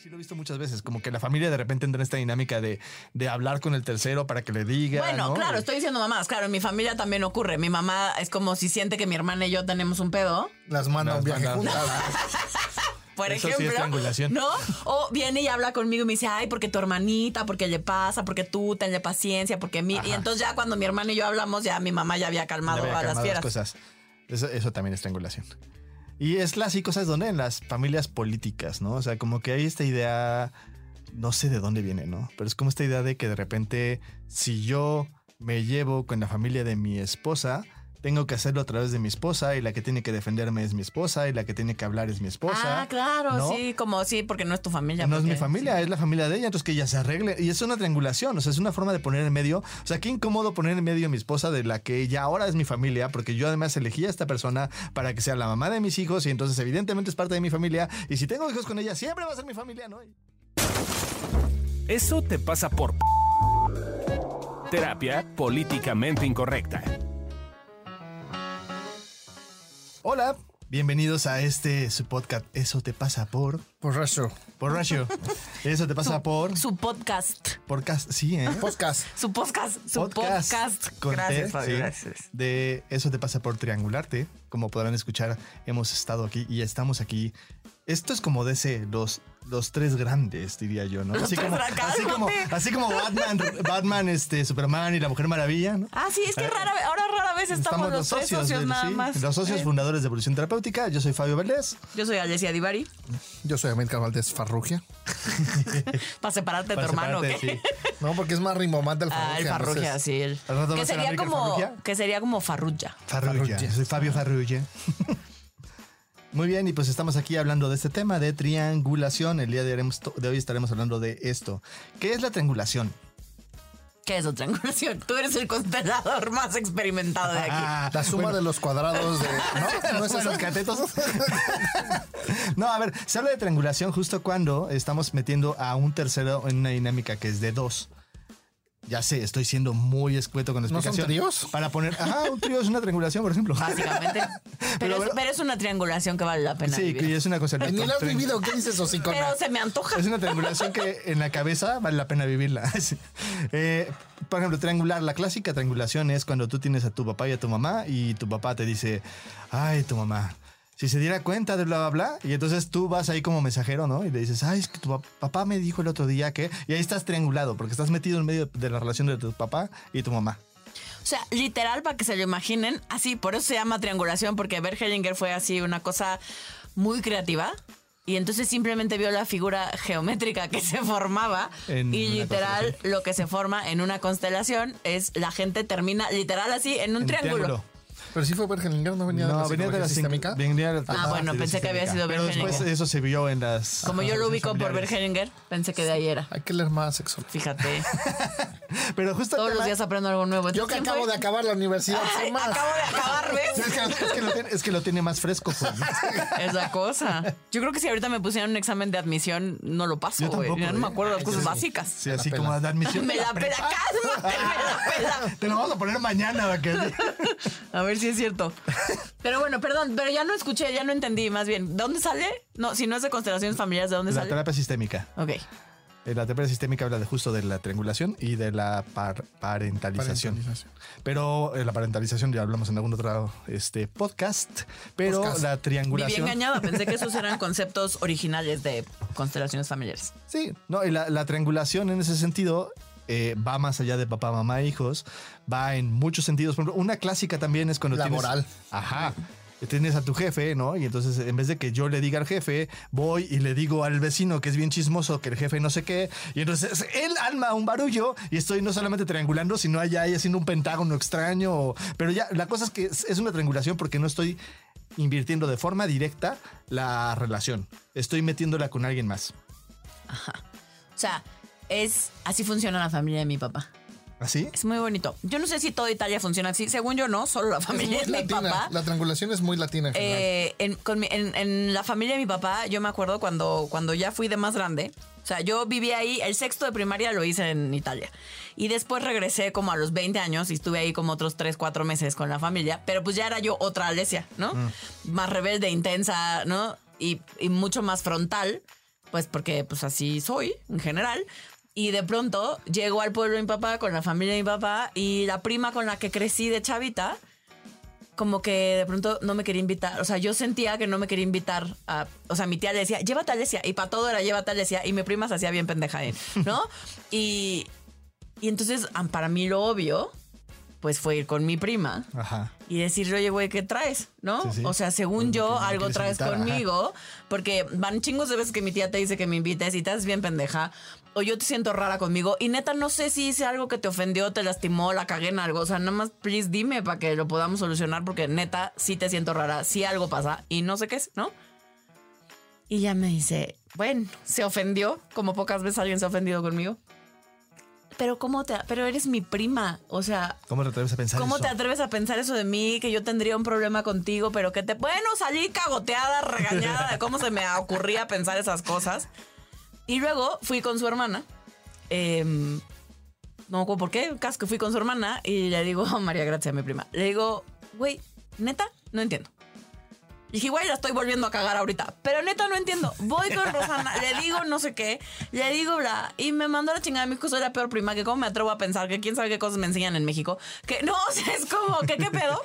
sí lo he visto muchas veces, como que la familia de repente entra en esta dinámica de, de hablar con el tercero para que le diga. Bueno, ¿no? claro, estoy diciendo mamás. Claro, en mi familia también ocurre. Mi mamá es como si siente que mi hermana y yo tenemos un pedo. Las manda un Las viaje. Por Eso sí es ejemplo, triangulación. ¿no? O viene y habla conmigo y me dice, ay, porque tu hermanita, porque le pasa, porque tú tenle paciencia, porque mi... Y entonces ya cuando mi hermana y yo hablamos, ya mi mamá ya había calmado había a las fieras. cosas. Eso, eso también es triangulación. Y es clásico, ¿sabes dónde? En las familias políticas, ¿no? O sea, como que hay esta idea, no sé de dónde viene, ¿no? Pero es como esta idea de que de repente, si yo me llevo con la familia de mi esposa, tengo que hacerlo a través de mi esposa y la que tiene que defenderme es mi esposa y la que tiene que hablar es mi esposa. Ah, claro, ¿no? sí, como sí, porque no es tu familia. no es mi familia, es la familia de ella, entonces que ella se arregle. Y es una triangulación, o sea, es una forma de poner en medio. O sea, qué incómodo poner en medio a mi esposa de la que ella ahora es mi familia, porque yo además elegí a esta persona para que sea la mamá de mis hijos y entonces evidentemente es parte de mi familia. Y si tengo hijos con ella, siempre va a ser mi familia, ¿no? Eso te pasa por terapia políticamente incorrecta. Hola, bienvenidos a este su podcast. Eso te pasa por. Por ratio. Eso te pasa por. Su podcast. Podcast, sí, ¿eh? Podcast. Su podcast. Su podcast. con Gracias, T, Fabio, sí. gracias. De eso te pasa por triangularte. Como podrán escuchar, hemos estado aquí y estamos aquí. Esto es como de ese, los, los tres grandes, diría yo, ¿no? Así como, así como, así como Batman, Batman, este, Superman y la Mujer Maravilla, ¿no? Ah, sí, es que rara, vez- ahora rara vez estamos, los, tres socios del- nada sí, más. Los socios Eh, fundadores de Evolución Terapéutica. Yo soy Fabio Valdés. Yo soy Alessia Divari. Yo soy América Valdés Farrugia. Para separarte de tu hermano, ¿o separarte, ¿qué? sí. No, porque es más rimomante el Farrugia. Ah, el Farrugia, entonces- sí. El, ¿Al rato va que sería como Farrugia? que sería como Farrulla. Farrugia. Farrugia. Soy Fabio Farrugia. Muy bien, y pues estamos aquí hablando de este tema de triangulación. El día de, haremos to- de hoy estaremos hablando de esto. ¿Qué es la triangulación? ¿Qué es otra triangulación? Tú eres el constelador más experimentado de aquí. Ah, La suma bueno, de los cuadrados de. ¿No? ¿No es los catetos. no, a ver, se habla de triangulación justo cuando estamos metiendo a un tercero en una dinámica que es de dos. Ya sé, estoy siendo muy escueto con la ¿No son explicación. Para poner, ajá, un trío es una triangulación, por ejemplo. Básicamente. Pero, Pero es, bueno. pero es una triangulación que vale la pena. Sí, vivir. y es una cosa. Ni lo has vivido. ¿Qué dices, hocicona? Pero se me antoja. Es una triangulación que en la cabeza vale la pena vivirla. Eh, por ejemplo, triangular, la clásica triangulación es cuando tú tienes a tu papá y a tu mamá y tu papá te dice, ay, tu mamá, si se diera cuenta de bla, bla, bla, y entonces tú vas ahí como mensajero, ¿no? Y le dices, ay, es que tu pap- papá me dijo el otro día que, y ahí estás triangulado porque estás metido en medio de la relación de tu papá y tu mamá. O sea, literal, para que se lo imaginen, así, por eso se llama triangulación, porque Bert Hellinger fue así una cosa muy creativa. Y entonces simplemente vio la figura geométrica que se formaba En y literal lo que se forma en una constelación es la gente termina literal así en un En triángulo. Pero sí fue Bergelinger, no venía de la venía de la sistémica. venía de la- Ah, bueno, pensé que había sido Pero después eso se vio en las. Como yo lo ubico por. Hellinger, pensé que de ahí era. Hay que leer más sexo. Fíjate, Pero justo todos los días aprendo algo nuevo. Yo que ¿Quién acabo fue? de acabar la universidad. Ay, sin más. acabo de acabar, ¿ves? Es que, es que lo tiene, es que lo tiene más fresco. pues. Esa cosa. Yo creo que si ahorita me pusieran un examen de admisión, no lo paso, Yo güey. no me ¿eh? acuerdo de las cosas sí. básicas. Sí, así la como de admisión. Me la pela, cálmate, me la pela. Te lo vamos a poner mañana, va que A ver si es cierto. Pero bueno, perdón, pero ya no escuché, ya no entendí más bien. ¿De dónde sale? No, si no es de constelaciones familiares, ¿de dónde La sale? terapia sistémica. Ok. Eh, La terapia sistémica habla de justo de la triangulación y de la par- parentalización. Parentalización. Pero eh, la parentalización ya hablamos en algún otro este, podcast. Pero Podcast. la Viví triangulación. engañada, pensé que esos eran conceptos originales de constelaciones familiares. Sí, no, y la, la triangulación en ese sentido eh, va más allá de papá, mamá, hijos, va en muchos sentidos. Por ejemplo, una clásica también es cuando tienes. Laboral. Ajá. Tienes a tu jefe, ¿no? Y entonces, en vez de que yo le diga al jefe, voy y le digo al vecino que es bien chismoso, que el jefe no sé qué. Y entonces él alma un barullo y estoy no solamente triangulando, sino allá ahí haciendo un pentágono extraño. o- Pero ya, la cosa es que es una triangulación porque no estoy invirtiendo de forma directa la relación. Estoy metiéndola con alguien más. O sea, es así funciona la familia de mi papá. ¿Así? Es muy bonito. Yo no sé si toda Italia funciona así. Según yo, no. Solo la Es familia muy de mi latina. papá. La triangulación es muy latina en. Eh, en, con mi- en- en la familia de mi papá, yo me acuerdo cuando, cuando ya fui de más grande. O sea, yo viví ahí, el sexto de primaria lo hice en Italia. Y después regresé como a los 20 años y estuve ahí como otros 3, 4 meses con la familia. Pero pues ya era yo otra Alesia, ¿no? Más rebelde, intensa, ¿no? Y, y mucho más frontal. pues porque pues así soy en general. Y de pronto llego al pueblo de mi papá con la familia de mi papá y la prima con la que crecí de chavita, como que de pronto no me quería invitar. O sea, yo sentía que no me quería invitar a. O sea, mi tía le decía, llévate a Alesia. Y para todo era llévate a Alesia. Y mi prima se hacía bien pendeja. ¿no? y, y entonces, para mí lo obvio, pues fue ir con mi prima Ajá. y decirle, oye, güey, ¿qué traes? ¿no? Sí, sí. O sea, según Pues, yo, algo traes invitar, ajá. conmigo, porque van chingos de veces que mi tía te dice que me invites y te haces bien pendeja, o yo te siento rara conmigo, y neta, no sé si hice algo que te ofendió, te lastimó, la cagué en algo, o sea, nada más, please, dime para que lo podamos solucionar, porque neta, sí te siento rara, sí algo pasa, y no sé qué es, ¿no? Y ya me dice, bueno, se ofendió, como pocas veces alguien se ha ofendido conmigo. Pero cómo te, pero eres mi prima, o sea, ¿Cómo te atreves a pensar ¿Cómo eso? te atreves a pensar eso de mí? Que yo tendría un problema contigo, pero que te. Bueno, salí cagoteada, regañada de cómo se me ocurría pensar esas cosas. Y luego fui con su hermana. em, no me por qué, que fui con su hermana y le digo, María Gracia, mi prima. Le digo, güey, neta, no entiendo. Y dije, güey, la estoy volviendo a cagar ahorita. Pero neta, no entiendo. Voy con Rosana, le digo no sé qué, le digo bla. Y me mandó la chingada. Mi hijo soy la peor prima. Que cómo me atrevo a pensar que quién sabe qué cosas me enseñan en México. Que no, o sea, es como, que qué pedo?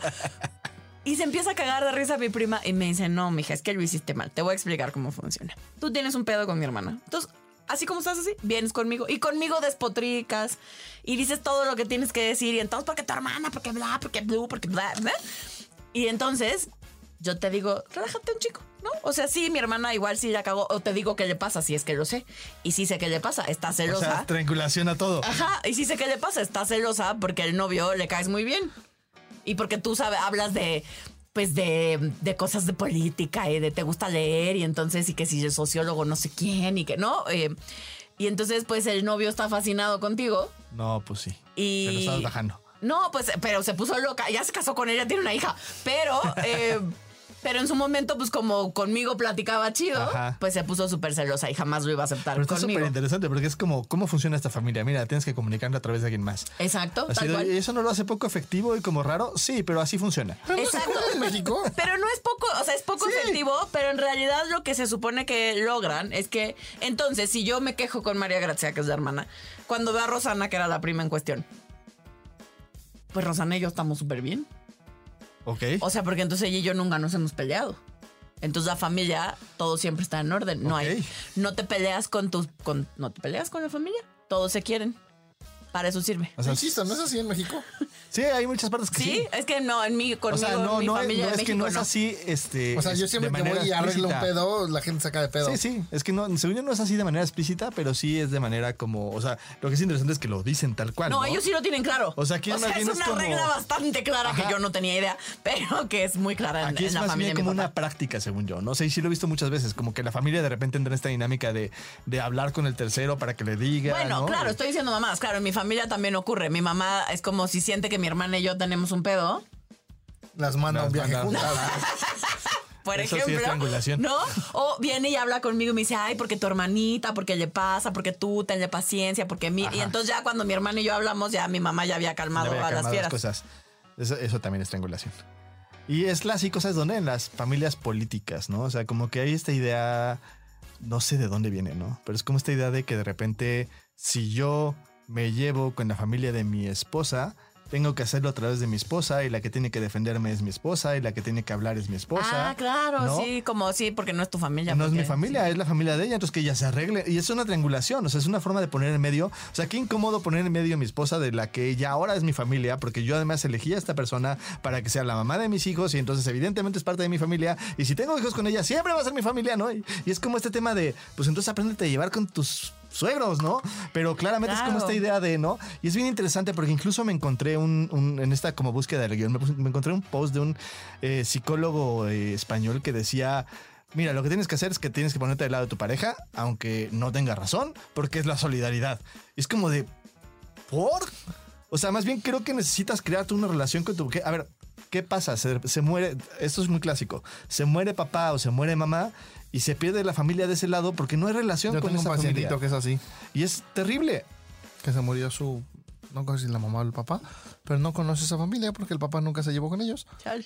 Y se empieza a cagar de risa mi prima y me dice, no, mija, es que lo hiciste mal. Te voy a explicar cómo funciona. Tú tienes un pedo con mi hermana. Entonces, así como estás así, vienes conmigo. Y conmigo despotricas. Y dices todo lo que tienes que decir. Y entonces, porque tu hermana, porque bla, porque blue, porque bla, bla. Y entonces, yo te digo, relájate un chico, ¿no? O sea, sí, mi hermana igual sí la cagó. O te digo qué le pasa, si es que lo sé. Y sí sé qué le pasa, está O celosa. sea, triangulación a todo. Ajá, y sí sé qué le pasa, está celosa porque el novio le caes muy bien. Y porque tú sabes, hablas de pues de, de cosas de política y de te gusta leer y entonces y que si el sociólogo no sé quién y que no. eh, y entonces pues el novio está fascinado contigo No, pues sí. y... Te lo estabas bajando. No, pues, pero se puso loca. Ya se casó con ella, tiene una hija. Pero, eh, pero en su momento, pues como conmigo platicaba chido, Ajá. pues se puso súper celosa y jamás lo iba a aceptar Pero está conmigo. súper interesante porque es como, ¿cómo funciona esta familia? Mira, tienes que comunicarlo a través de alguien más. Exacto, Así tal de, cual. ¿y ¿Eso no lo hace poco efectivo y como raro? Sí, pero así funciona. Exacto. en México. Pero no es poco, o sea, es poco Sí. efectivo, pero en realidad lo que se supone que logran es que, entonces, si yo me quejo con María Gracia, que es la hermana, cuando veo a Rosana, que era la prima en cuestión, pues Rosana y yo estamos súper bien. ¿Ok? O sea, porque entonces ella y yo nunca nos hemos peleado. Entonces la familia, todo siempre está en orden. No hay, no te peleas con tus, con, no te peleas con la familia. Todos se quieren. Para eso sirve. O sea, Insisto, ¿no es así en México? sí, hay muchas partes que ¿Sí? sí. es que no, en mi, conmigo, O sea, no, en mi no, es- familia no, de es que México, no es así, este. O sea, yo siempre de que voy manera y arreglo un explícita. pedo, la gente saca de pedo. Sí, sí, es que no, según yo no es así de manera explícita, pero sí es de manera como, o sea, lo que es interesante es que lo dicen tal cual. No, No, ellos sí lo tienen claro. O sea, aquí más es bien es una como- regla bastante clara Ajá. que yo no tenía idea, pero que es muy clara en, Aquí en es la más familia bien de mi como papá. una práctica, según yo. No sé, y sí lo he visto muchas veces, como que la familia de repente entra en esta dinámica de, de hablar con el tercero para que le diga. Bueno, ¿no? claro, estoy diciendo mamás. Claro, en mi familia también ocurre. Mi mamá es como si siente que mi hermana y yo tenemos un pedo. Las manda a un Las viaje manda- juntas. Por Eso sí es ejemplo, triangulación. ¿no? O viene y habla conmigo y me dice, ay, porque tu hermanita, porque le pasa, porque tú tenle paciencia, porque mi... Y Ajá. entonces ya cuando mi hermana y yo hablamos, ya mi mamá ya había Ya calmado había a las calmado fieras. cosas. Eso, eso también es triangulación. Y es clásico, ¿sabes dónde? En las familias políticas, ¿no? O sea, como que hay esta idea, no sé de dónde viene, ¿no? Pero es como esta idea de que de repente, si yo me llevo con la familia de mi esposa, tengo que hacerlo a través de mi esposa y la que tiene que defenderme es mi esposa y la que tiene que hablar es mi esposa. Ah, claro, ¿no? sí, como sí, porque no es tu familia. No es mi familia, es la familia de ella, entonces que ella se arregle. Y es una triangulación, o sea, es una forma de poner en medio. O sea, qué incómodo poner en medio a mi esposa de la que ella ahora es mi familia, porque yo además elegí a esta persona para que sea la mamá de mis hijos y entonces evidentemente es parte de mi familia. Y si tengo hijos con ella, siempre va a ser mi familia, ¿no? Y, y es como este tema de, pues entonces apréndete a llevar con tus suegros, ¿no? Pero claramente es como esta idea de, ¿no? Y es bien interesante porque incluso me encontré un, un- en esta como búsqueda del guion, me, encontré un post de un eh, psicólogo eh, español que decía, mira, lo que tienes que hacer es que tienes que ponerte del lado de tu pareja, aunque no tenga razón, porque es la solidaridad. Y es como de, ¿por? O sea, más bien creo que necesitas crearte una relación con tu... que- A ver, ¿qué pasa? Se, se muere, esto es muy clásico, se muere papá o se muere mamá y se pierde la familia de ese lado porque no hay relación Yo con tengo un esa familia. pacientito que es así, Y es terrible. que se murió su... No sé si la mamá o el papá, pero no conoce esa familia porque el papá nunca se llevó con ellos. Chale.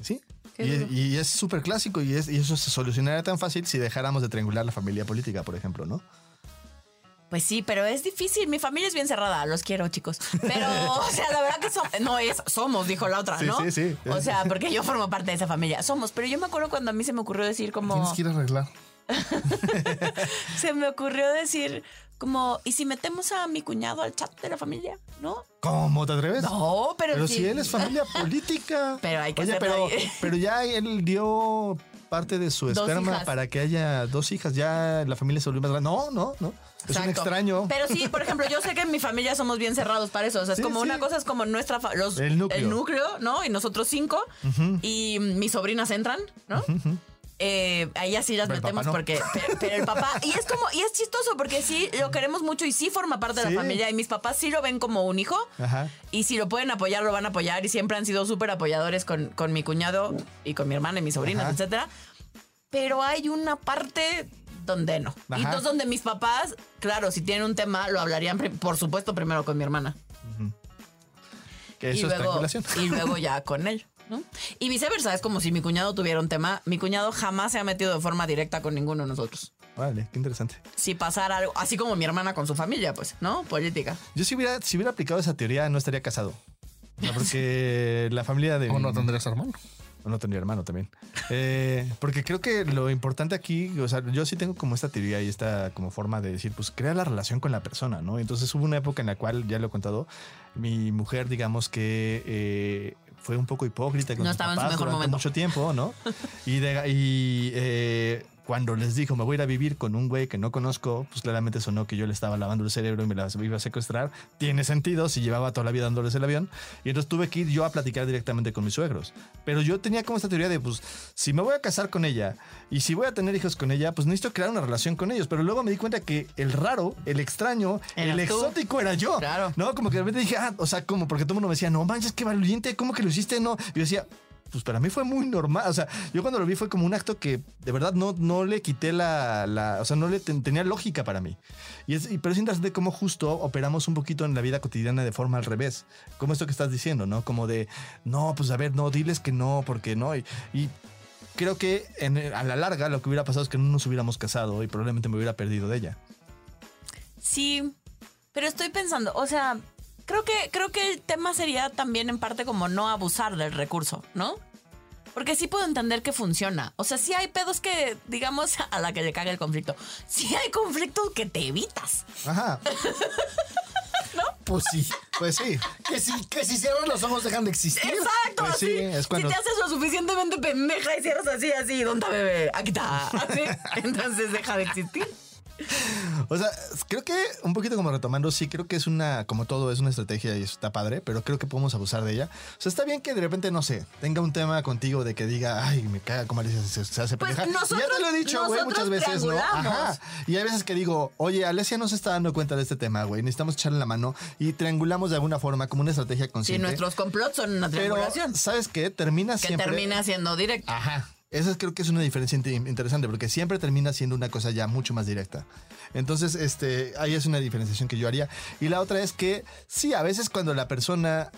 Sí. Y es súper clásico y, es, y eso se solucionaría tan fácil si dejáramos de triangular la familia política, por ejemplo, ¿no? Pues sí, pero es difícil. Mi familia es bien cerrada. Los quiero, chicos. Pero, o sea, la verdad que somos. No es, somos, dijo la otra, Sí, ¿no? sí, sí. O sea, porque yo formo parte de esa familia. Somos. Pero yo me acuerdo cuando a mí se me ocurrió decir como. Tienes que ir a arreglar. Se me ocurrió decir como. ¿Y si metemos a mi cuñado al chat de la familia? ¿No? ¿Cómo te atreves? No, pero, Pero si él es familia política. Pero hay que Oye, pero, ahí. pero ya él dio parte de su esperma para que haya dos hijas. Ya la familia se volvió más grande. No, no, no. Es un extraño. Pero sí, por ejemplo, yo sé que en mi familia somos bien cerrados para eso. O sea, es Sí, como sí. una cosa, es como nuestra. Los, El núcleo. ¿no? Y nosotros cinco. Y mis sobrinas entran, ¿no? Eh, ahí así las Pero metemos no. porque pero, pero el papá y es como y es chistoso porque sí lo queremos mucho y sí forma parte de la familia y mis papás sí lo ven como un hijo Ajá. y si lo pueden apoyar lo van a apoyar y siempre han sido súper apoyadores con, con mi cuñado y con mi hermana y mis sobrinas Ajá. etcétera pero hay una parte donde no y entonces donde mis papás claro si tienen un tema lo hablarían por supuesto primero con mi hermana Que y eso es luego, triangulación. y luego ya con él. ¿no? Y viceversa, es como si mi cuñado tuviera un tema. Mi cuñado jamás se ha metido de forma directa con ninguno de nosotros. Vale, qué interesante. Si pasara algo, así como mi hermana con su familia, pues, ¿no? Política. Yo si hubiera, si hubiera aplicado esa teoría, no estaría casado. Porque la familia de. ¿O no tendrías hermano? No tendría hermano también. Eh, porque creo que lo importante aquí, o sea, yo sí tengo como esta teoría y esta como forma de decir, pues crea la relación con la persona, ¿no? Entonces hubo una época en la cual, ya lo he contado, mi mujer, digamos que eh, fue un poco hipócrita con No sus estaba en su mejor momento. mucho tiempo, ¿no? Y, de- y eh, cuando les dijo, me voy a ir a vivir con un güey que no conozco, pues claramente sonó que yo le estaba lavando el cerebro y me la iba a secuestrar. Tiene sentido si llevaba toda la vida dándoles el avión. Y entonces tuve que ir yo a platicar directamente con mis suegros. Pero yo tenía como esta teoría de, pues, si me voy a casar con ella y si voy a tener hijos con ella, pues necesito crear una relación con ellos. Pero luego me di cuenta que el raro, el extraño, el tú. exótico era yo. Claro. No, como que de repente dije, ah, o sea, como porque todo el mundo me decía, no manches, qué valiente, ¿cómo que lo hiciste? No. Y yo decía, pues para mí fue muy normal. O sea, yo cuando lo vi fue como un acto que de verdad no, no le quité la, la- O sea, no le ten- tenía lógica para mí. Y es, pero es interesante cómo justo operamos un poquito en la vida cotidiana de forma al revés. Como esto que estás diciendo, ¿no? Como de, no, pues a ver, no, diles que no, porque no. Y, creo que a la larga lo que hubiera pasado es que no nos hubiéramos casado y probablemente me hubiera perdido de ella. Sí, pero estoy pensando, o sea, creo que, creo que el tema sería también en parte como no abusar del recurso, ¿no? Porque sí puedo entender que funciona. O sea, sí hay pedos que, digamos, a la que le caga el conflicto. Sí hay conflictos que te evitas. Ajá. Pues sí. Pues sí. Que si, que si cierran los ojos dejan de existir. Exacto, Pues sí, así. es cuando- Si te haces lo suficientemente pendeja y cierras así, así, ¿dónde bebé? Aquí está. Así. Entonces deja de existir. O sea, creo que un poquito como retomando, sí, creo que es una, como todo, es una estrategia y está padre, pero creo que podemos abusar de ella. O sea, está bien que de repente, no sé, tenga un tema contigo de que diga, ay, me caga como Alicia se, se hace Pues pendeja. nosotros- ya te lo he dicho, güey, muchas veces, ¿no? Ajá. Y hay veces que digo, oye, Alesia no se está dando cuenta de este tema, güey, necesitamos echarle la mano y triangulamos de alguna forma como una estrategia consciente. nuestros complots son una pero, triangulación. ¿sabes qué? Termina Que siempre... termina siendo directo. Ajá. Esa creo que es una diferencia in- interesante porque siempre termina siendo una cosa ya mucho más directa. Entonces, este, ahí es una diferenciación que yo haría. Y la otra es que sí, a veces cuando la persona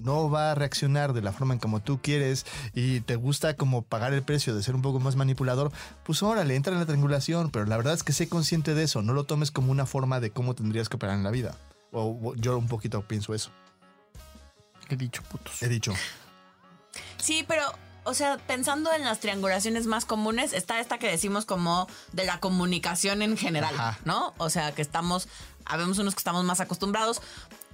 no va a reaccionar de la forma en como tú quieres y te gusta como pagar el precio de ser un poco más manipulador, pues órale, entra en la triangulación, pero la verdad es que sé consciente de eso, no lo tomes como una forma de cómo tendrías que operar en la vida. O, o yo un poquito pienso eso. He dicho putos. He dicho. Sí, pero, o sea, pensando en las triangulaciones más comunes, está esta que decimos como de la comunicación en general, Ajá. ¿no? O sea, que estamos, habemos unos que estamos más acostumbrados,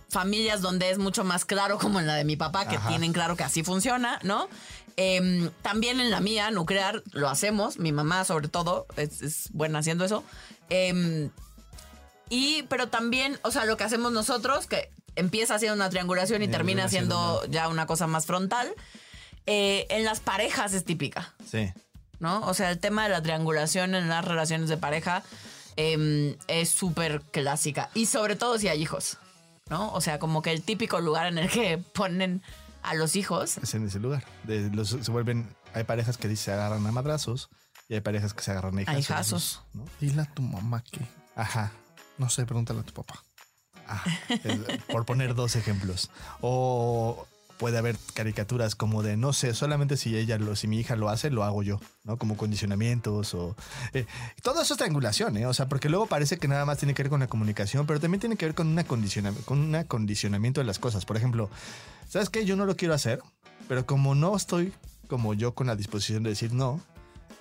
familias donde es mucho más claro, como en la de mi papá, que Ajá. tienen claro que así funciona, ¿no? Em, también en la mía, nuclear, lo hacemos, mi mamá sobre todo es, es buena haciendo eso. Em, y, pero también, o sea, lo que hacemos nosotros, que empieza siendo una triangulación y termina siendo ya una cosa más frontal, eh, en las parejas es típica, Sí. ¿no? O sea, el tema de la triangulación en las relaciones de pareja em, es súper clásica. Y sobre todo si hay hijos, ¿no? O sea, como que el típico lugar en el que ponen a los hijos. es en ese lugar. De los- se vuelven, hay parejas que se agarran a madrazos y hay parejas que se agarran a hijazos. hijazos. ¿no? Dile a tu mamá que. Ajá. No sé, pregúntale a tu papá. ajá. Es- por poner dos ejemplos. O puede haber caricaturas como de, no sé, solamente si ella lo, si mi hija lo hace, lo hago yo, ¿no? Como condicionamientos o... eh, todo eso es triangulación, ¿eh? O sea, porque luego parece que nada más tiene que ver con la comunicación, pero también tiene que ver con, una con un acondicionamiento de las cosas. Por ejemplo, ¿sabes qué? Yo no lo quiero hacer, pero como no estoy como yo con la disposición de decir no,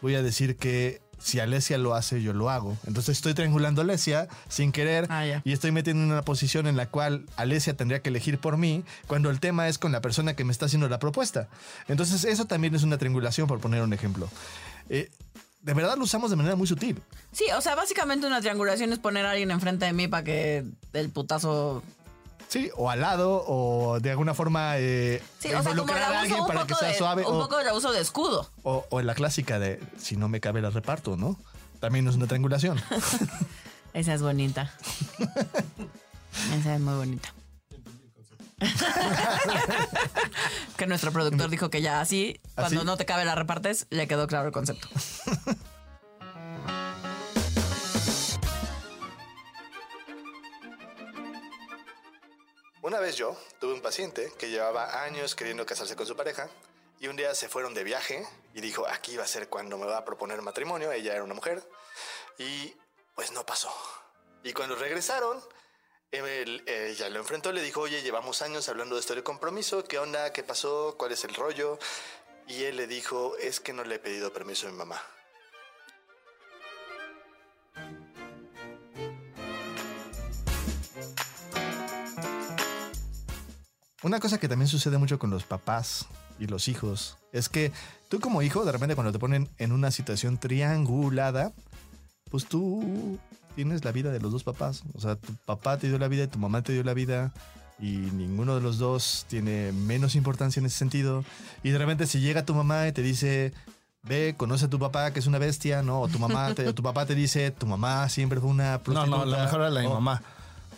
voy a decir que si Alesia lo hace, yo lo hago. Entonces estoy triangulando a Alesia sin querer Ah, y estoy metiendo en una posición en la cual Alesia tendría que elegir por mí cuando el tema es con la persona que me está haciendo la propuesta. Entonces eso también es una triangulación, por poner un ejemplo. Eh, de verdad lo usamos de manera muy sutil. Sí, o sea, básicamente una triangulación es poner a alguien enfrente de mí para que el putazo. Sí, o al lado, o de alguna forma eh, Sí, o sea, como a alguien para que sea de, suave. un o- poco el abuso de escudo. O, o en la clásica de si no me cabe la reparto, ¿no? También es una triangulación. Esa es bonita. Esa es muy bonita. que nuestro productor dijo que ya así, cuando ¿Así? no te cabe la repartes, le quedó claro el concepto. Una vez yo tuve un paciente que llevaba años queriendo casarse con su pareja y un día se fueron de viaje y dijo, aquí va a ser cuando me va a proponer matrimonio, ella era una mujer y pues no pasó. Y cuando regresaron, él- ella lo enfrentó, le dijo, oye, llevamos años hablando de esto de compromiso, ¿qué onda? ¿Qué pasó? ¿Cuál es el rollo? Y él le dijo, es que no le he pedido permiso a mi mamá. Una cosa que también sucede mucho con los papás y los hijos es que tú como hijo, de repente cuando te ponen en una situación triangulada, pues tú tienes la vida de los dos papás. O sea, tu papá te dio la vida y tu mamá te dio la vida y ninguno de los dos tiene menos importancia en ese sentido. Y de repente si llega tu mamá y te dice, ve, conoce a tu papá que es una bestia, ¿no? O tu mamá, te, o tu papá te dice, tu mamá siempre fue una No, prostituta. no, lo mejor era la de mi mamá.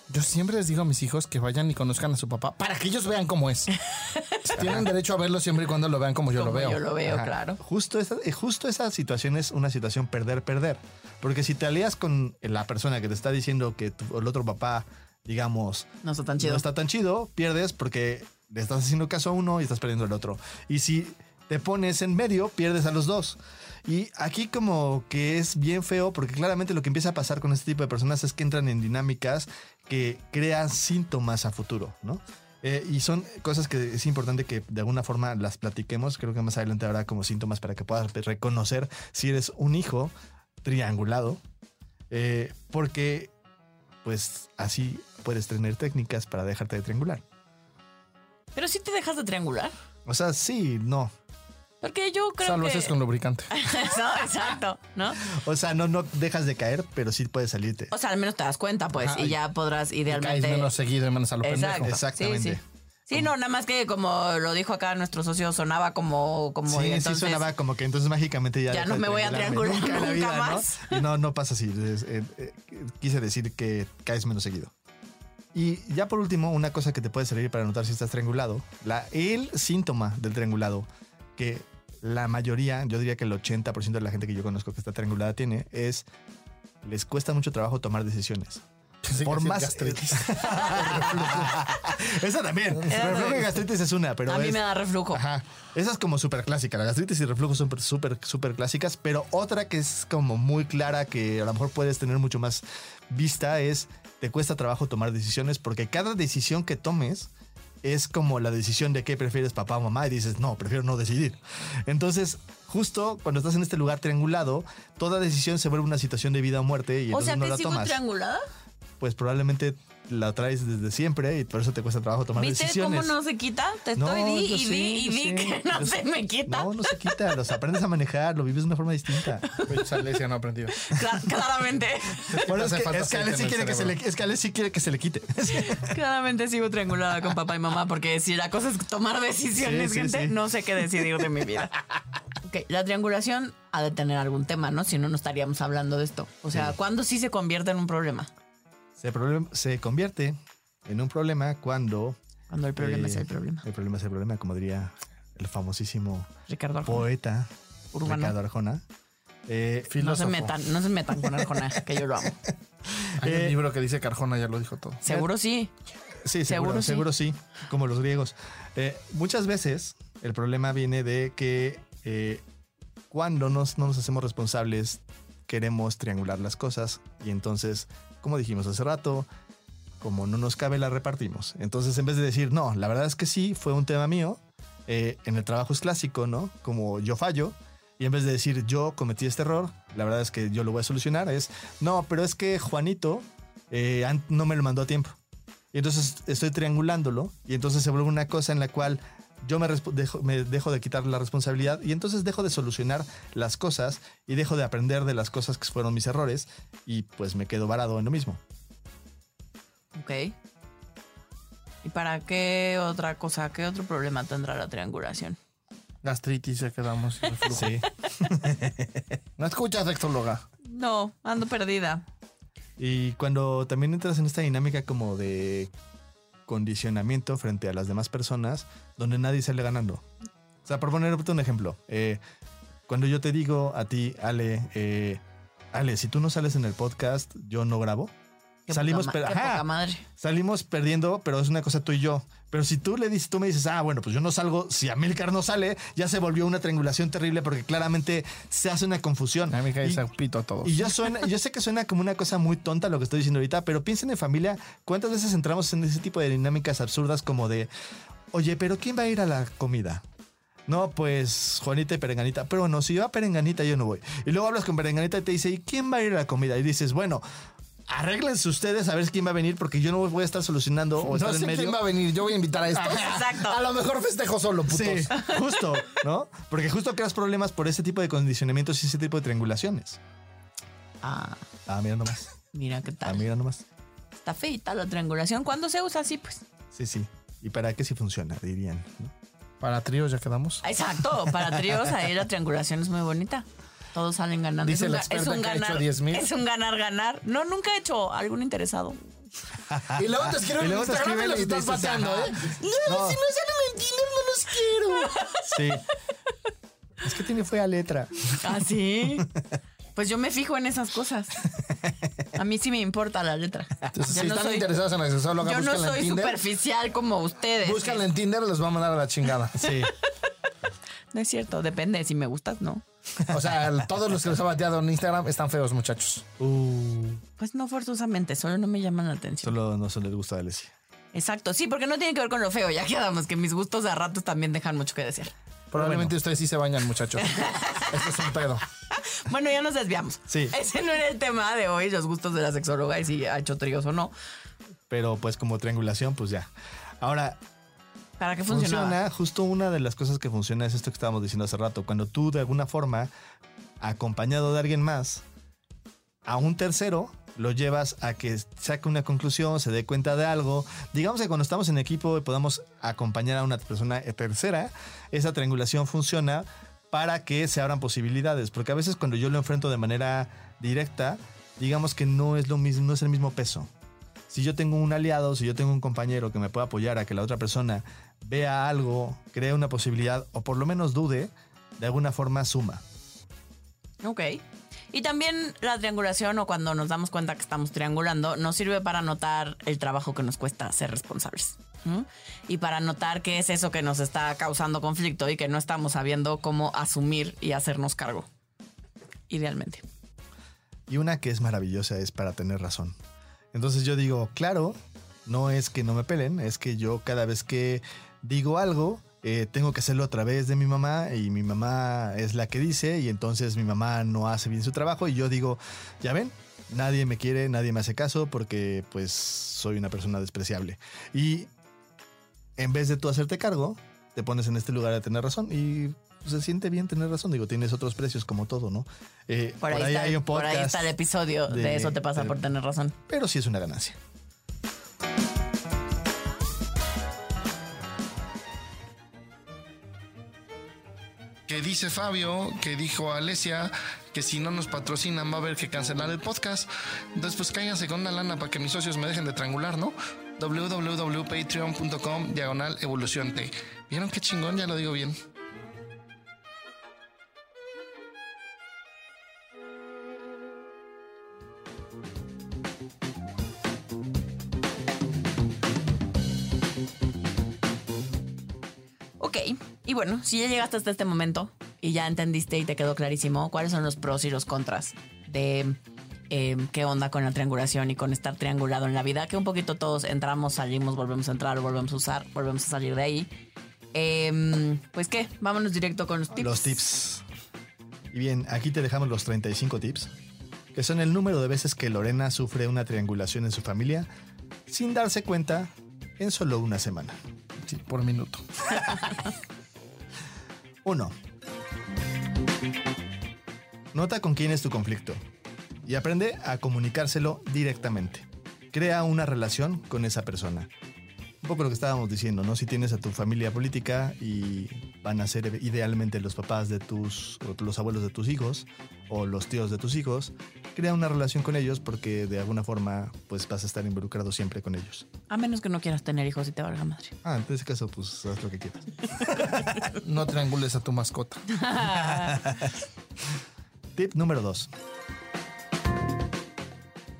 Yo siempre les digo a mis hijos que vayan y conozcan a su papá para que ellos vean cómo es. Tienen derecho a verlo siempre y cuando lo vean como yo Como lo veo. yo lo veo, Ajá. claro. Justo esa, eh, justo esa situación es una situación perder-perder. Porque si te alías con la persona que te está diciendo que tu- el otro papá, digamos, No está tan chido. no está tan chido, pierdes porque le estás haciendo caso a uno y estás perdiendo al otro. Y si te pones en medio, pierdes a los dos. Y aquí como que es bien feo porque claramente lo que empieza a pasar con este tipo de personas es que entran en dinámicas que crean síntomas a futuro, ¿no? Eh, y son cosas que es importante que de alguna forma las platiquemos. Creo que más adelante habrá como síntomas para que puedas reconocer si eres un hijo triangulado. eh, porque pues así puedes tener técnicas para dejarte de triangular. Pero si te dejas de triangular. O sea, sí, no. Porque yo creo Salvo que... si es con lubricante. no, exacto, ¿no? O sea, no, no dejas de caer, pero sí puedes salirte. O sea, al menos te das cuenta, pues, Ajá, y y- ya podrás Caes idealmente... menos seguido y menos a lo Exacto. pendejo. Exactamente. Sí, sí. Sí, no, nada más que como lo dijo acá nuestro socio, sonaba como... como Sí, y entonces, sí sonaba como que entonces mágicamente ya... Ya no me voy a triangular nunca vida, ¿no? más. Y no, no pasa así. Es, eh, eh, quise decir que caes menos seguido. Y ya por último, una cosa que te puede servir para notar si estás triangulado, la, el síntoma del triangulado, que la mayoría, yo diría que el 80% de la gente que yo conozco que está triangulada tiene, es les cuesta mucho trabajo tomar decisiones. Pensé Por más gastritis. Esa también. Reflujo y gastritis es una, pero a mí es- me da reflujo. Ajá. Esa es como súper clásica. La gastritis y reflujo son súper, súper clásicas. Pero otra que es como muy clara, que a lo mejor puedes tener mucho más vista, es te cuesta trabajo tomar decisiones porque cada decisión que tomes es como la decisión de qué prefieres papá o mamá y dices, no, prefiero no decidir. Entonces, justo cuando estás en este lugar triangulado, toda decisión se vuelve una situación de vida o muerte y o entonces sea, no que la tomas. triangulada. Pues probablemente la traes desde siempre y por eso te cuesta trabajo tomar ¿Viste decisiones. cómo no se quita? Te No, estoy di yo y sé, di y yo di que no yo se sé. me quita. No, no se quita. Los aprendes a manejar, lo vives de una forma distinta. Esa Alesia no aprendió. Cla- claramente, Bueno, es que, es que Ale sí quiere que se le, es que Ale sí quiere que se le quite. claramente sigo triangulada con papá y mamá porque si la cosa es tomar decisiones, Sí, sí, gente, sí. no sé qué decidir de mi vida. Ok, la triangulación ha de tener algún tema, ¿no? Si no, no estaríamos hablando de esto. O sea, ¿cuándo sí se convierte en un problema? Se, problem- se convierte en un problema cuando... Cuando el problema eh, es el problema. El problema es el problema, como diría el famosísimo Ricardo Arjona. poeta Urbano. Ricardo Arjona. Eh, No se Filósofo. metan, no se metan con Arjona, que yo lo amo. Hay Eh, un libro que dice que Arjona ya lo dijo todo. Seguro sí. Sí, seguro, seguro, sí. como los griegos. Eh, muchas veces el problema viene de que eh, cuando nos, no nos hacemos responsables, queremos triangular las cosas y entonces, como dijimos hace rato, como no nos cabe, la repartimos. Entonces, en vez de decir, no, la verdad es que sí, fue un tema mío, eh, en el trabajo es clásico, ¿no? Como yo fallo, y en vez de decir yo cometí este error, la verdad es que yo lo voy a solucionar, es, no, pero es que Juanito eh, no me lo mandó a tiempo. Y entonces estoy triangulándolo y entonces se vuelve una cosa en la cual yo me, dejo, me dejo de quitar la responsabilidad y entonces dejo de solucionar las cosas y dejo de aprender de las cosas que fueron mis errores y pues me quedo varado en lo mismo. Ok. ¿Y para qué otra cosa, qué otro problema tendrá la triangulación? Gastritis, ya quedamos. Sí. ¿No escuchas, sexóloga? No, ando perdida. Y cuando también entras en esta dinámica como de condicionamiento frente a las demás personas, donde nadie sale ganando. O sea, por ponerte un ejemplo, eh, cuando yo te digo a ti, Ale, eh, Ale, si tú no sales en el podcast, yo no grabo. Qué Salimos, poca, ma- per- qué ajá. poca madre. Salimos perdiendo, pero es una cosa tú y yo. Pero si tú le dices, tú me dices, ah, bueno, pues yo no salgo, si Amilcar no sale, ya se volvió una triangulación terrible porque claramente se hace una confusión. A mí me cae Y- ese pito a todos. y yo, suena, yo sé que suena como una cosa muy tonta lo que estoy diciendo ahorita, pero piensen en familia, ¿cuántas veces entramos en ese tipo de dinámicas absurdas como de, oye, pero ¿quién va a ir a la comida? No, pues Juanita y Perenganita. Pero bueno, si va Perenganita, yo no voy. Y luego hablas con Perenganita y te dice, ¿y quién va a ir a la comida? Y dices, bueno, arréglense ustedes a ver quién va a venir porque yo no voy a estar solucionando o no estar sé en medio. quién va a venir, yo voy a invitar a estos. Exacto. A lo mejor festejo solo, putos. Sí, justo, ¿no? Porque justo creas problemas por ese tipo de condicionamientos y ese tipo de triangulaciones. Ah, Ah, mira nomás. mira qué Ah, tal. mira nomás. Está feita la triangulación. ¿Cuándo se usa así? Pues. Sí, sí. ¿Y para qué si funciona? Dirían. ¿no? Para tríos ya quedamos. Exacto. Para tríos ahí la triangulación es muy bonita. Todos salen ganando. Dice es un, la experta es un que ha hecho ganar. 10,000. Es un ganar ganar. No, nunca he hecho algún interesado. Y luego te escriben Y en luego te Instagram y los estás pateando. ¿eh? No, si no salen en Tinder no los quiero. Sí. Es que tiene fue a letra. ¿Ah, sí? Pues yo me fijo en esas cosas. A mí sí me importa la letra. Entonces, Yo si no están soy- interesados en la sexóloga, Yo no soy Tinder. superficial como ustedes. Búscanla en Tinder, les va a mandar a la chingada. Sí. No es cierto, depende. Si me gustas, no. O sea, el- todos los que les ha bateado en Instagram están feos, muchachos. Uh, Pues no forzosamente, solo no me llaman la atención. solo no se les gusta a Alessia. Exacto, sí, porque no tiene que ver con lo feo. Ya quedamos que mis gustos a ratos también dejan mucho que decir. Probablemente ustedes sí se bañan, muchachos. Eso es un pedo. Bueno, ya nos desviamos. Sí. Ese no era el tema de hoy, los gustos de la sexóloga y si ha hecho tríos o no. Pero pues como triangulación, pues ya. Ahora, ¿Para qué funcionaba? funciona, justo una de las cosas que funciona es esto que estábamos diciendo hace rato. Cuando tú de alguna forma, acompañado de alguien más, a un tercero, lo llevas a que saque una conclusión, se dé cuenta de algo. Digamos que cuando estamos en equipo y podamos acompañar a una persona tercera, esa triangulación funciona para que se abran posibilidades. Porque a veces cuando yo lo enfrento de manera directa, digamos que no es lo mismo, no es el mismo peso. Si yo tengo un aliado, si yo tengo un compañero que me pueda apoyar a que la otra persona vea algo, cree una posibilidad o por lo menos dude, de alguna forma suma. Ok. Y también la triangulación o cuando nos damos cuenta que estamos triangulando nos sirve para notar el trabajo que nos cuesta ser responsables. Y para notar qué es eso que nos está causando conflicto y que no estamos sabiendo cómo asumir y hacernos cargo. Idealmente. Y una que es maravillosa es para tener razón. Entonces yo digo, claro, no es que no me pelen, es que yo cada vez que digo algo, eh, tengo que hacerlo a través de mi mamá y mi mamá es la que dice y entonces mi mamá no hace bien su trabajo y yo digo, ya ven, nadie me quiere, nadie me hace caso porque pues soy una persona despreciable. Y en vez de tú hacerte cargo, te pones en este lugar de tener razón y pues, se siente bien tener razón. Digo, tienes otros precios como todo, ¿no? Eh, Por, ahí, está, hay un por ahí podcast, está el episodio de, de- eso te pasa de- por tener razón. pero sí es una ganancia. Que dice Fabio, que dijo Alesia, que si no nos patrocinan va a haber que cancelar el podcast. Entonces, pues cáiganse con una lana para que mis socios me dejen de triangular, ¿no? www.patreon.com diagonal evolución T. ¿Vieron qué chingón? Ya lo digo bien. Bueno, si ya llegaste hasta este momento y ya entendiste y te quedó clarísimo cuáles son los pros y los contras de eh, qué onda con la triangulación y con estar triangulado en la vida, que un poquito todos entramos, salimos, volvemos a entrar, volvemos a usar, volvemos a salir de ahí. Em, pues qué, vámonos directo con los tips. Los tips. Y bien, aquí te dejamos los 35 tips, que son el número de veces que Lorena sufre una triangulación en su familia sin darse cuenta en solo una semana. Sí, por minuto. 1. Nota con quién es tu conflicto y aprende a comunicárselo directamente. Crea una relación con esa persona. Un poco lo que estábamos diciendo, ¿no? Si tienes a tu familia política y van a ser idealmente los papás de tus, o los abuelos de tus hijos, o los tíos de tus hijos, crea una relación con ellos porque de alguna forma pues vas a estar involucrado siempre con ellos. A menos que no quieras tener hijos y te valga madre. Ah, en ese caso pues haz lo que quieras. No triangules a tu mascota. Tip número 2.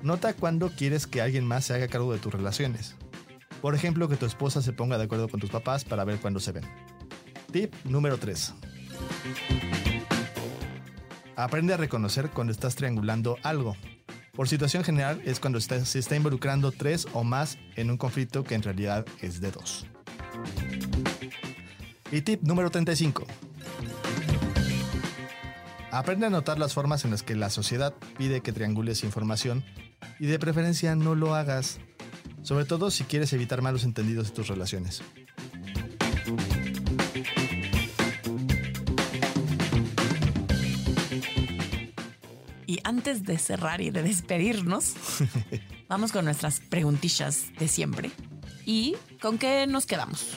Nota cuando quieres que alguien más se haga cargo de tus relaciones. Por ejemplo, que tu esposa se ponga de acuerdo con tus papás para ver cuándo se ven. Tip número 3. Aprende a reconocer cuando estás triangulando algo. Por situación general es cuando se está involucrando tres o más en un conflicto que en realidad es de dos. Y tip número 35. Aprende a notar las formas en las que la sociedad pide que triangules información y de preferencia no lo hagas, sobre todo si quieres evitar malos entendidos en tus relaciones. Antes de cerrar y de despedirnos, vamos con nuestras preguntillas de siempre. ¿Y con qué nos quedamos?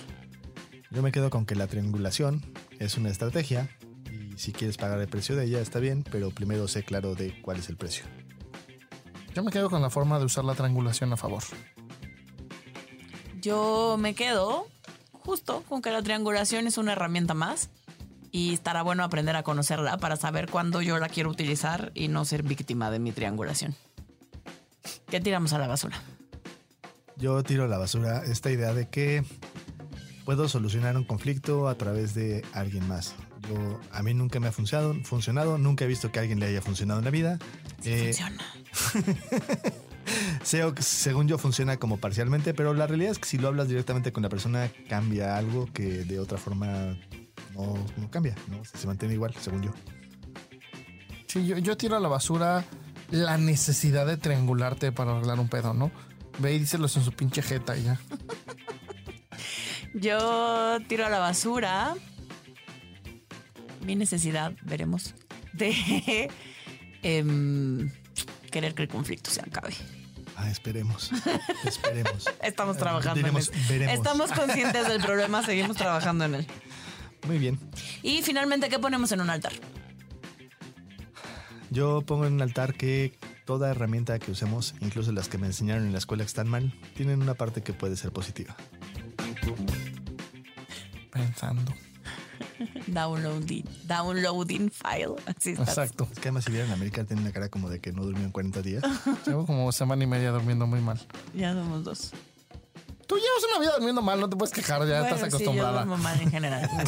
Yo me quedo con que la triangulación es una estrategia y si quieres pagar el precio de ella está bien, pero primero sé claro de cuál es el precio. Yo me quedo con la forma de usar la triangulación a favor. Yo me quedo justo con que la triangulación es una herramienta más y estará bueno aprender a conocerla para saber cuándo yo la quiero utilizar y no ser víctima de mi triangulación. ¿Qué tiramos a la basura? Yo tiro a la basura esta idea de que puedo solucionar un conflicto a través de alguien más. Yo, a mí nunca me ha funcionado, funcionado, nunca he visto que a alguien le haya funcionado en la vida. Eh, Funciona. Según yo funciona como parcialmente, pero la realidad es que si lo hablas directamente con la persona cambia algo que de otra forma no, no cambia, ¿no? Se mantiene igual, según yo. Sí, yo, yo tiro a la basura la necesidad de triangularte para arreglar un pedo, ¿no? Ve y díselos en su pinche jeta y ya. Yo tiro a la basura mi necesidad, veremos, de em, querer que el conflicto se acabe. Ah, esperemos. esperemos. Estamos Eh, trabajando diremos, en él. veremos. Estamos conscientes del problema, seguimos trabajando en él. Muy bien. Y finalmente, ¿qué ponemos en un altar? Yo pongo en un altar que toda herramienta que usemos, incluso las que me enseñaron en la escuela que están mal, tienen una parte que puede ser positiva. Pensando. Downloading, downloading file. Así. Exacto. Es que además si vieron a América tiene una cara como de que no durmió en 40 días. Llevo como semana y media durmiendo muy mal. Ya somos dos. Tú llevas una vida durmiendo mal, no te puedes quejar, ya Bueno, estás sí, yo acostumbrada. mal en general.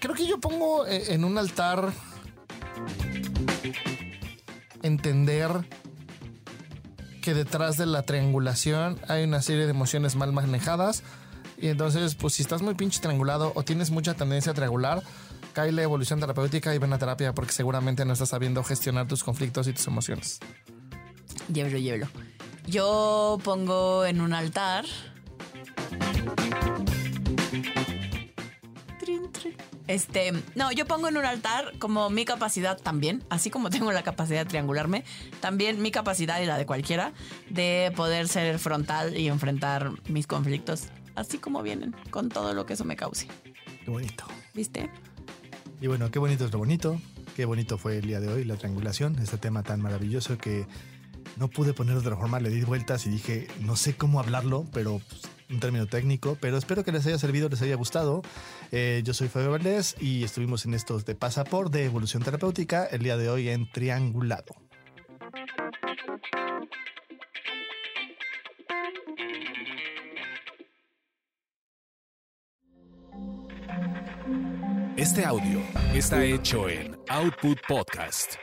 Creo que yo pongo eh, en un altar entender que detrás de la triangulación hay una serie de emociones mal manejadas y entonces pues si estás muy pinche triangulado o tienes mucha tendencia a triangular cae la evolución terapéutica y ven a terapia porque seguramente no estás sabiendo gestionar tus conflictos y tus emociones. llévelo, llévelo. Yo pongo en un altar. Este, no, yo pongo en un altar como mi capacidad también, así como tengo la capacidad de triangularme, también mi capacidad y la de cualquiera de poder ser frontal y enfrentar mis conflictos, así como vienen, con todo lo que eso me cause. Qué bonito. ¿Viste? Y bueno, qué bonito es lo bonito. Qué bonito fue el día de hoy, la triangulación, este tema tan maravilloso que no pude poner de otra forma, le di vueltas y dije, no sé cómo hablarlo, pero pues, un término técnico, pero espero que les haya servido, les haya gustado. Eh, yo soy Fabio Valdés y estuvimos en estos de Pasaporte de Evolución Terapéutica el día de hoy en Triangulado. Este audio está hecho en Output Podcast.